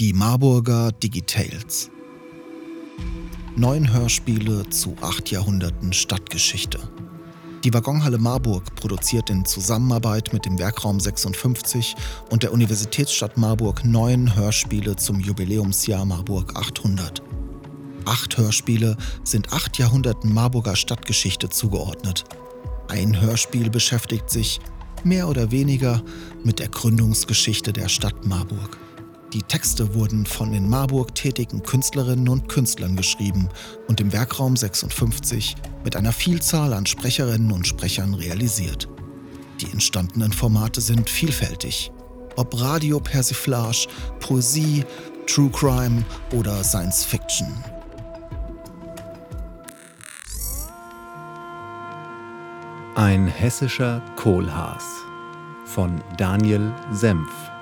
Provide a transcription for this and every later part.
Die Marburger Digitales. Neun Hörspiele zu acht Jahrhunderten Stadtgeschichte. Die Waggonhalle Marburg produziert in Zusammenarbeit mit dem Werkraum 56 und der Universitätsstadt Marburg neun Hörspiele zum Jubiläumsjahr Marburg 800. Acht Hörspiele sind acht Jahrhunderten Marburger Stadtgeschichte zugeordnet. Ein Hörspiel beschäftigt sich, mehr oder weniger, mit der Gründungsgeschichte der Stadt Marburg. Die Texte wurden von in Marburg tätigen Künstlerinnen und Künstlern geschrieben und im Werkraum 56 mit einer Vielzahl an Sprecherinnen und Sprechern realisiert. Die entstandenen Formate sind vielfältig. Ob Radio-Persiflage, Poesie, True Crime oder Science Fiction. Ein hessischer Kohlhaas von Daniel Senf.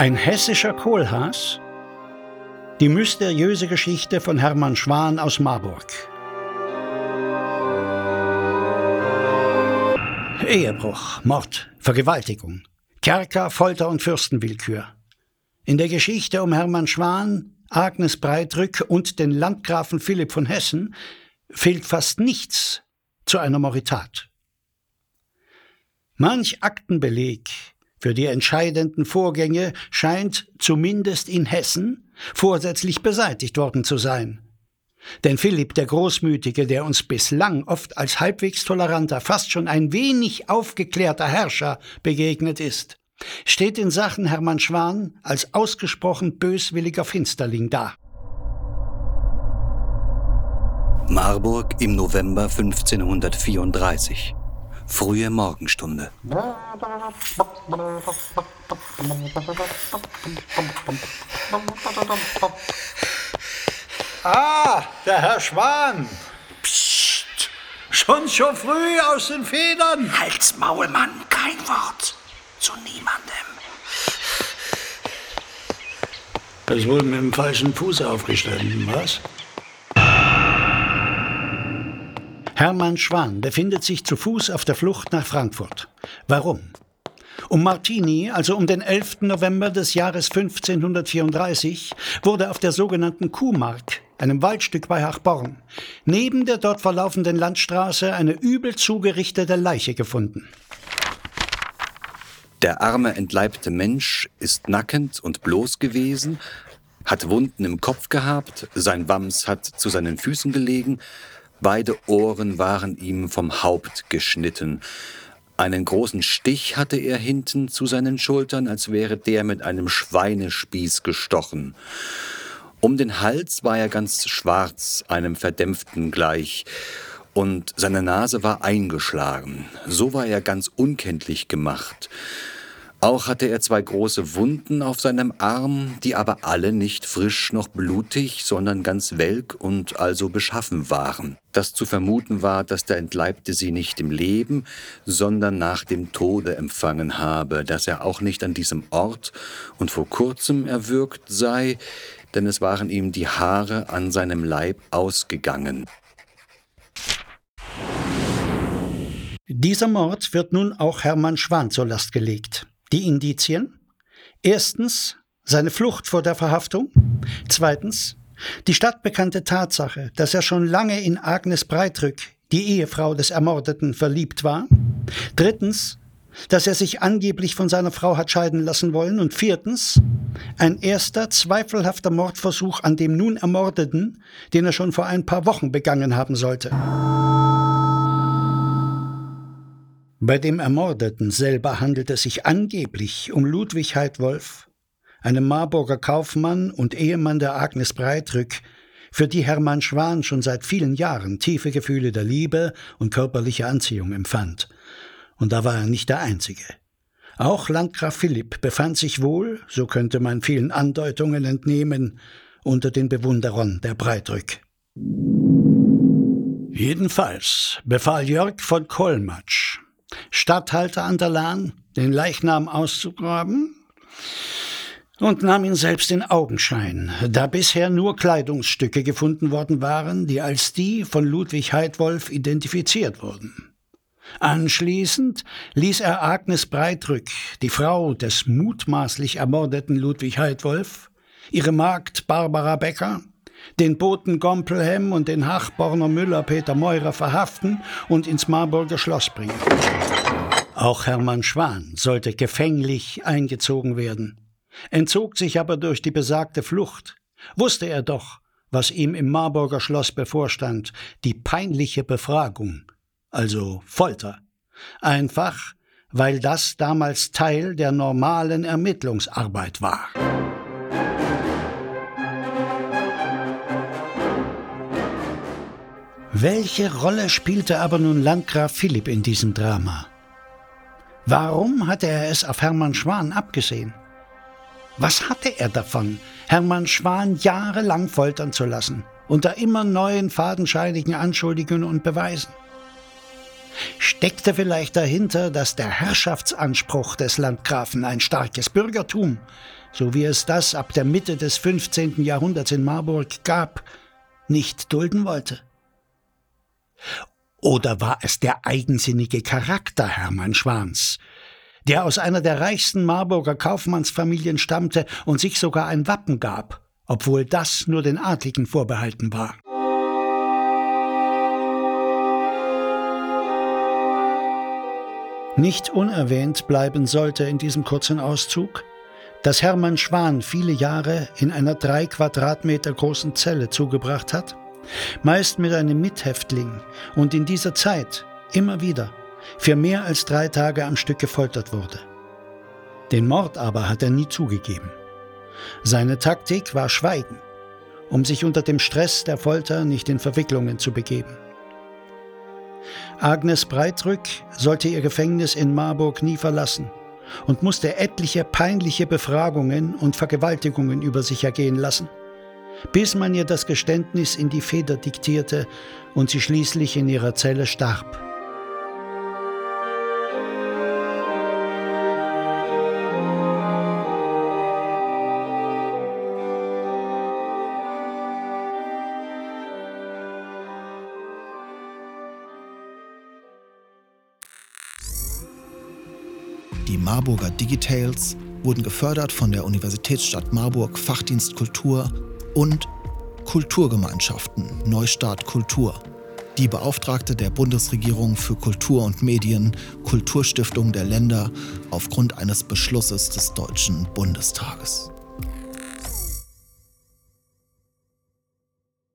Ein hessischer Kohlhaas? Die mysteriöse Geschichte von Hermann Schwan aus Marburg. Ehebruch, Mord, Vergewaltigung, Kerker, Folter und Fürstenwillkür. In der Geschichte um Hermann Schwan, Agnes Breitrück und den Landgrafen Philipp von Hessen fehlt fast nichts zu einer Moritat. Manch Aktenbeleg, für die entscheidenden Vorgänge scheint zumindest in Hessen vorsätzlich beseitigt worden zu sein. Denn Philipp der Großmütige, der uns bislang oft als halbwegs toleranter, fast schon ein wenig aufgeklärter Herrscher begegnet ist, steht in Sachen Hermann Schwan als ausgesprochen böswilliger Finsterling da. Marburg im November 1534 frühe Morgenstunde. Ah, der Herr Schwan. Psst, schon so früh aus den Federn. Halt's Maul, Mann, kein Wort. Zu niemandem. Das wurde mit dem falschen Fuß aufgestanden, was? Hermann Schwan befindet sich zu Fuß auf der Flucht nach Frankfurt. Warum? Um Martini, also um den 11. November des Jahres 1534, wurde auf der sogenannten Kuhmark, einem Waldstück bei Hachborn, neben der dort verlaufenden Landstraße eine übel zugerichtete Leiche gefunden. Der arme, entleibte Mensch ist nackend und bloß gewesen, hat Wunden im Kopf gehabt, sein Wams hat zu seinen Füßen gelegen, Beide Ohren waren ihm vom Haupt geschnitten. Einen großen Stich hatte er hinten zu seinen Schultern, als wäre der mit einem Schweinespieß gestochen. Um den Hals war er ganz schwarz, einem Verdämpften gleich, und seine Nase war eingeschlagen. So war er ganz unkenntlich gemacht. Auch hatte er zwei große Wunden auf seinem Arm, die aber alle nicht frisch noch blutig, sondern ganz welk und also beschaffen waren. Das zu vermuten war, dass der Entleibte sie nicht im Leben, sondern nach dem Tode empfangen habe, dass er auch nicht an diesem Ort und vor kurzem erwürgt sei, denn es waren ihm die Haare an seinem Leib ausgegangen. Dieser Mord wird nun auch Hermann Schwan zur Last gelegt. Die Indizien? Erstens seine Flucht vor der Verhaftung. Zweitens die stadtbekannte Tatsache, dass er schon lange in Agnes Breitrück, die Ehefrau des Ermordeten, verliebt war. Drittens dass er sich angeblich von seiner Frau hat scheiden lassen wollen. Und viertens, ein erster zweifelhafter Mordversuch an dem nun Ermordeten, den er schon vor ein paar Wochen begangen haben sollte. Bei dem Ermordeten selber handelt es sich angeblich um Ludwig Heidwolf, einem Marburger Kaufmann und Ehemann der Agnes Breitrück, für die Hermann Schwan schon seit vielen Jahren tiefe Gefühle der Liebe und körperliche Anziehung empfand. Und da war er nicht der Einzige. Auch Landgraf Philipp befand sich wohl, so könnte man vielen Andeutungen entnehmen, unter den Bewunderern der Breitrück. Jedenfalls befahl Jörg von Kollmatsch, Statthalter an der Lahn, den Leichnam auszugraben, und nahm ihn selbst in Augenschein, da bisher nur Kleidungsstücke gefunden worden waren, die als die von Ludwig Heidwolf identifiziert wurden. Anschließend ließ er Agnes Breitrück, die Frau des mutmaßlich ermordeten Ludwig Heidwolf, ihre Magd Barbara Becker, den Boten Gompelhem und den Hachborner Müller Peter Meurer verhaften und ins Marburger Schloss bringen. Auch Hermann Schwan sollte gefänglich eingezogen werden, entzog sich aber durch die besagte Flucht. Wusste er doch, was ihm im Marburger Schloss bevorstand, die peinliche Befragung, also Folter. Einfach, weil das damals Teil der normalen Ermittlungsarbeit war. Welche Rolle spielte aber nun Landgraf Philipp in diesem Drama? Warum hatte er es auf Hermann Schwan abgesehen? Was hatte er davon, Hermann Schwan jahrelang foltern zu lassen, unter immer neuen fadenscheinigen Anschuldigungen und Beweisen? Steckte vielleicht dahinter, dass der Herrschaftsanspruch des Landgrafen ein starkes Bürgertum, so wie es das ab der Mitte des 15. Jahrhunderts in Marburg gab, nicht dulden wollte? Oder war es der eigensinnige Charakter Hermann Schwans, der aus einer der reichsten Marburger Kaufmannsfamilien stammte und sich sogar ein Wappen gab, obwohl das nur den Adligen vorbehalten war? Nicht unerwähnt bleiben sollte in diesem kurzen Auszug, dass Hermann Schwan viele Jahre in einer drei Quadratmeter großen Zelle zugebracht hat meist mit einem Mithäftling und in dieser Zeit immer wieder für mehr als drei Tage am Stück gefoltert wurde. Den Mord aber hat er nie zugegeben. Seine Taktik war Schweigen, um sich unter dem Stress der Folter nicht in Verwicklungen zu begeben. Agnes Breitrück sollte ihr Gefängnis in Marburg nie verlassen und musste etliche peinliche Befragungen und Vergewaltigungen über sich ergehen lassen bis man ihr das Geständnis in die Feder diktierte und sie schließlich in ihrer Zelle starb. Die Marburger Digitales wurden gefördert von der Universitätsstadt Marburg Fachdienst Kultur und Kulturgemeinschaften Neustart Kultur. Die Beauftragte der Bundesregierung für Kultur und Medien, Kulturstiftung der Länder aufgrund eines Beschlusses des Deutschen Bundestages.